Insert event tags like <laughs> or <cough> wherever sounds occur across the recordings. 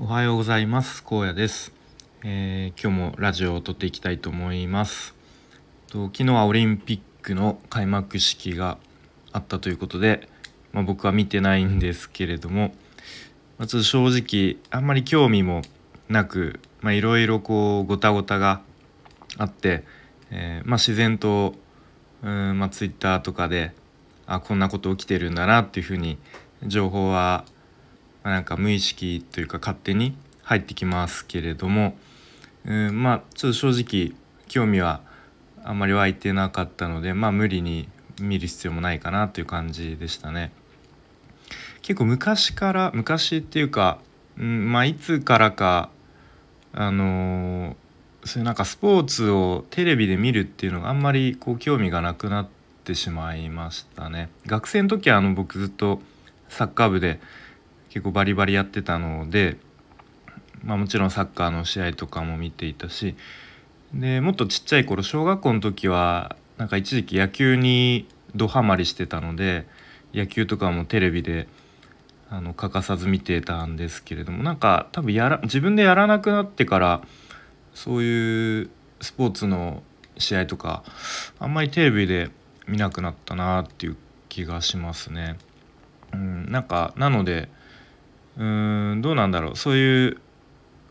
おはようございます。高野です、えー、今日もラジオを撮っていきたいと思います。と昨日はオリンピックの開幕式があったということで、まあ、僕は見てないんですけれども、まあ、ちょっと正直あんまり興味もなくいろいろこうごたごたがあって、えー、まあ、自然とうん、まあ、ツイッターとかであこんなこと起きてるんだなっていうふうに情報はなんか無意識というか勝手に入ってきますけれども、うん、まあちょっと正直興味はあんまり湧いてなかったのでまあ無理に見る必要もないかなという感じでしたね。結構昔から昔っていうか、うん、まあいつからかあのー、そういうなんかスポーツをテレビで見るっていうのがあんまりこう興味がなくなってしまいましたね。学生の時はあの僕ずっとサッカー部で結構バリバリやってたので、まあ、もちろんサッカーの試合とかも見ていたしでもっとちっちゃい頃小学校の時はなんか一時期野球にどハマりしてたので野球とかもテレビであの欠かさず見てたんですけれどもなんか多分やら自分でやらなくなってからそういうスポーツの試合とかあんまりテレビで見なくなったなっていう気がしますね。うん、なんかなのでうんどうなんだろう。そういう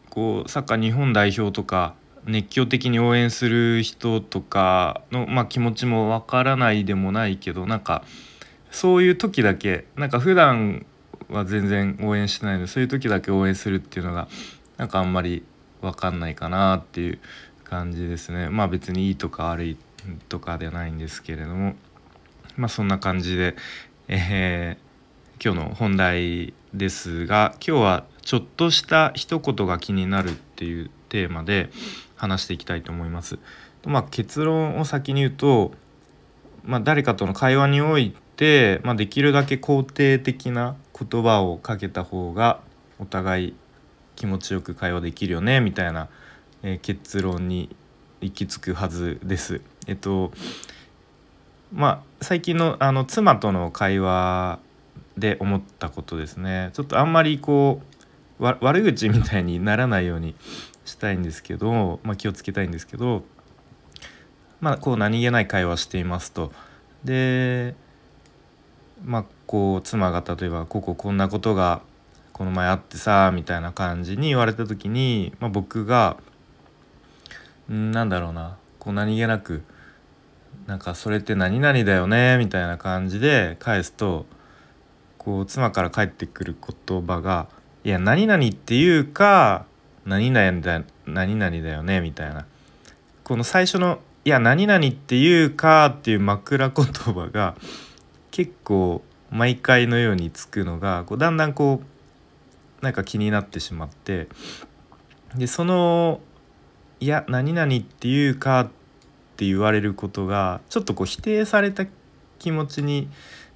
こうサッカー日本代表とか熱狂的に応援する人とかの、まあ、気持ちもわからないでもないけどなんかそういう時だけなんか普段は全然応援してないのでそういう時だけ応援するっていうのがなんかあんまり分かんないかなっていう感じですね。まあ別にいいとか悪いとかではないんですけれどもまあそんな感じで、えー、今日の本題ですが今日はちょっとした一言が気になるっていうテーマで話していきたいと思います。まあ、結論を先に言うと、まあ、誰かとの会話において、まあ、できるだけ肯定的な言葉をかけた方がお互い気持ちよく会話できるよねみたいな、えー、結論に行き着くはずです。えっとまあ最近のあの妻との会話で思ったことですねちょっとあんまりこう悪口みたいにならないようにしたいんですけど、まあ、気をつけたいんですけどまあこう何気ない会話していますと。でまあこう妻が例えば「こここんなことがこの前あってさ」みたいな感じに言われた時に、まあ、僕がんなんだろうなこう何気なく「なんかそれって何々だよね」みたいな感じで返すとこう妻から返ってくる言葉が「いや何々っていうか何々だ何々だよね」みたいな。この最初の「いや何々っていうか」っていう枕言葉が結構毎回のようにつくのがこうだんだんこうなんか気になってしまって。でその「いや何々っていうか」って言われることがちょっとこう否定された気持ちに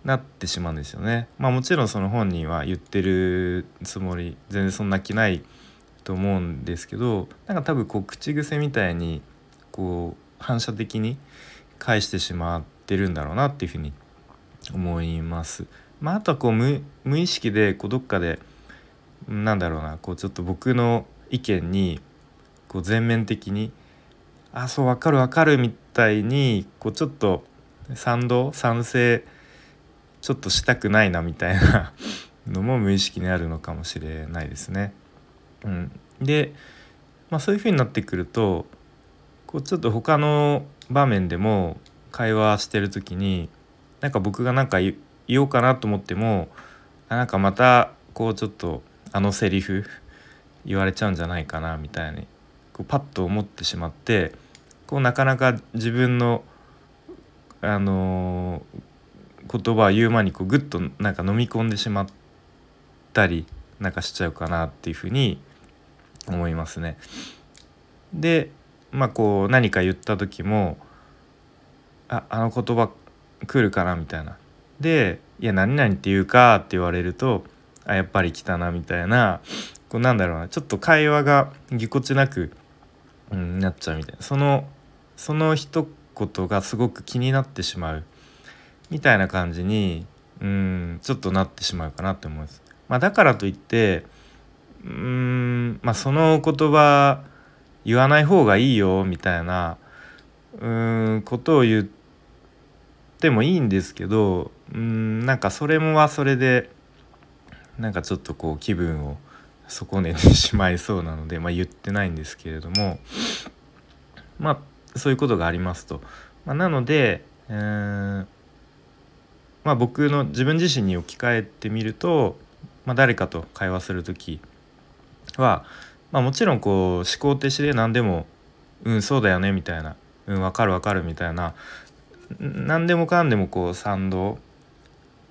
なってしまうんですよね。まあもちろんその本人は言ってるつもり全然そんな気ないと思うんですけどなんか多分こう口癖みたいにこう反射的に返してしまってるんだろうなっていうふうに思います。まあ、あとはこう無意識でこうどっかでなんだろうなこうちょっと僕の意見にこう全面的に「あそう分かる分かる」みたいにこうちょっと賛同賛成ちょっとしたくないなみたいな <laughs> のも無意識にあるのかもしれないですね。うん、で、まあ、そういうふうになってくるとこうちょっと他の場面でも会話してる時になんか僕が何か言おうかなと思ってもなんかまたこうちょっとあのセリフ言われちゃうんじゃないかなみたいにこうパッと思ってしまってこうなかなか自分のあのー言葉言う前にこうグッとなんか飲み込んでしまったりなんかしちゃうかなっていうふうに思いますね。でまあこう何か言った時も「ああの言葉来るかな」みたいな。で「いや何々って言うか」って言われると「あやっぱり来たな」みたいなこうなんだろうなちょっと会話がぎこちなく、うん、なっちゃうみたいなそのその一言がすごく気になってしまう。みたいな感じにうんちょっとなってしまうかなって思います。まあ、だからといってうーんまあその言葉言わない方がいいよみたいなうんことを言ってもいいんですけどうんなんかそれもはそれでなんかちょっとこう気分を損ねてしまいそうなので、まあ、言ってないんですけれどもまあそういうことがありますと。まあ、なので、えーまあ、僕の自分自身に置き換えてみると、まあ、誰かと会話する時は、まあ、もちろんこう思考停止で何でも「うんそうだよね」みたいな「うん分かる分かる」みたいな何でもかんでもこう賛同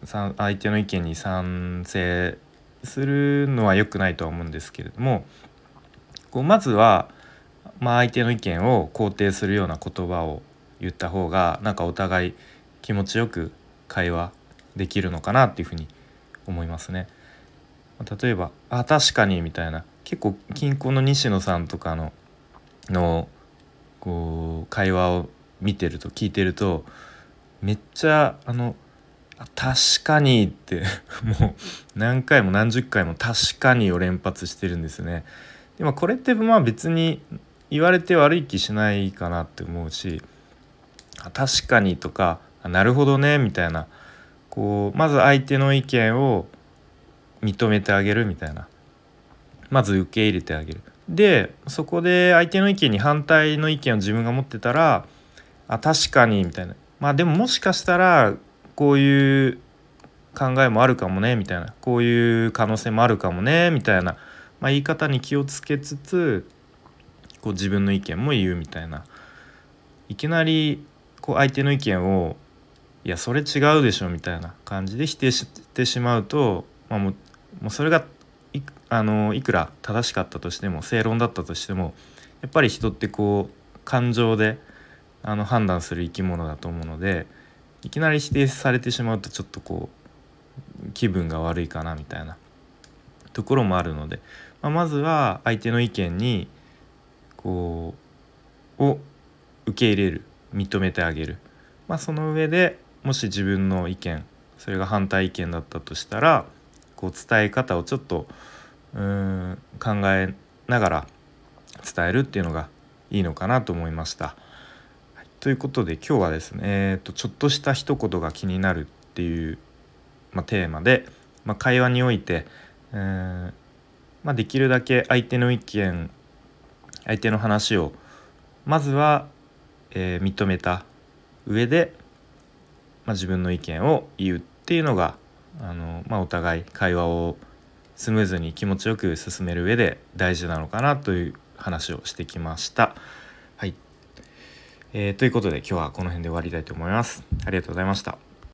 相手の意見に賛成するのは良くないとは思うんですけれどもこうまずは、まあ、相手の意見を肯定するような言葉を言った方がなんかお互い気持ちよく会話できるのかなっていうふうに思いますね。例えば「あ確かに」みたいな結構近郊の西野さんとかののこう会話を見てると聞いてるとめっちゃあの確かにって <laughs> もう何回も何十回も確かにを連発してるんですね。でもこれってまあ別に言われて悪い気しないかなって思うし確かにとかなるほどねみたいな。こうまず相手の意見を認めてあげるみたいな。まず受け入れてあげる。でそこで相手の意見に反対の意見を自分が持ってたらあ確かにみたいな。まあでももしかしたらこういう考えもあるかもねみたいな。こういう可能性もあるかもねみたいな、まあ、言い方に気をつけつつこう自分の意見も言うみたいな。いきなりこう相手の意見をいやそれ違うでしょみたいな感じで否定してしまうと、まあ、もうもうそれがいあのいくら正しかったとしても正論だったとしてもやっぱり人ってこう感情であの判断する生き物だと思うので。いきなり否定されてしまうとちょっとこう気分が悪いかなみたいなところもあるので、まあ、まずは相手の意見にこうを受け入れる認めてあげる、まあ、その上でもし自分の意見それが反対意見だったとしたらこう伝え方をちょっとうん考えながら伝えるっていうのがいいのかなと思いました。はいということで今日はですね、えーと、ちょっとした一言が気になるっていう、まあ、テーマで、まあ、会話において、えー、まあ、できるだけ相手の意見相手の話をまずは、えー、認めた上で、ま自分の意見を言うっていうのがあの、まお互い会話をスムーズに気持ちよく進める上で大事なのかなという話をしてきました。はいえー、ということで今日はこの辺で終わりたいと思います。ありがとうございました。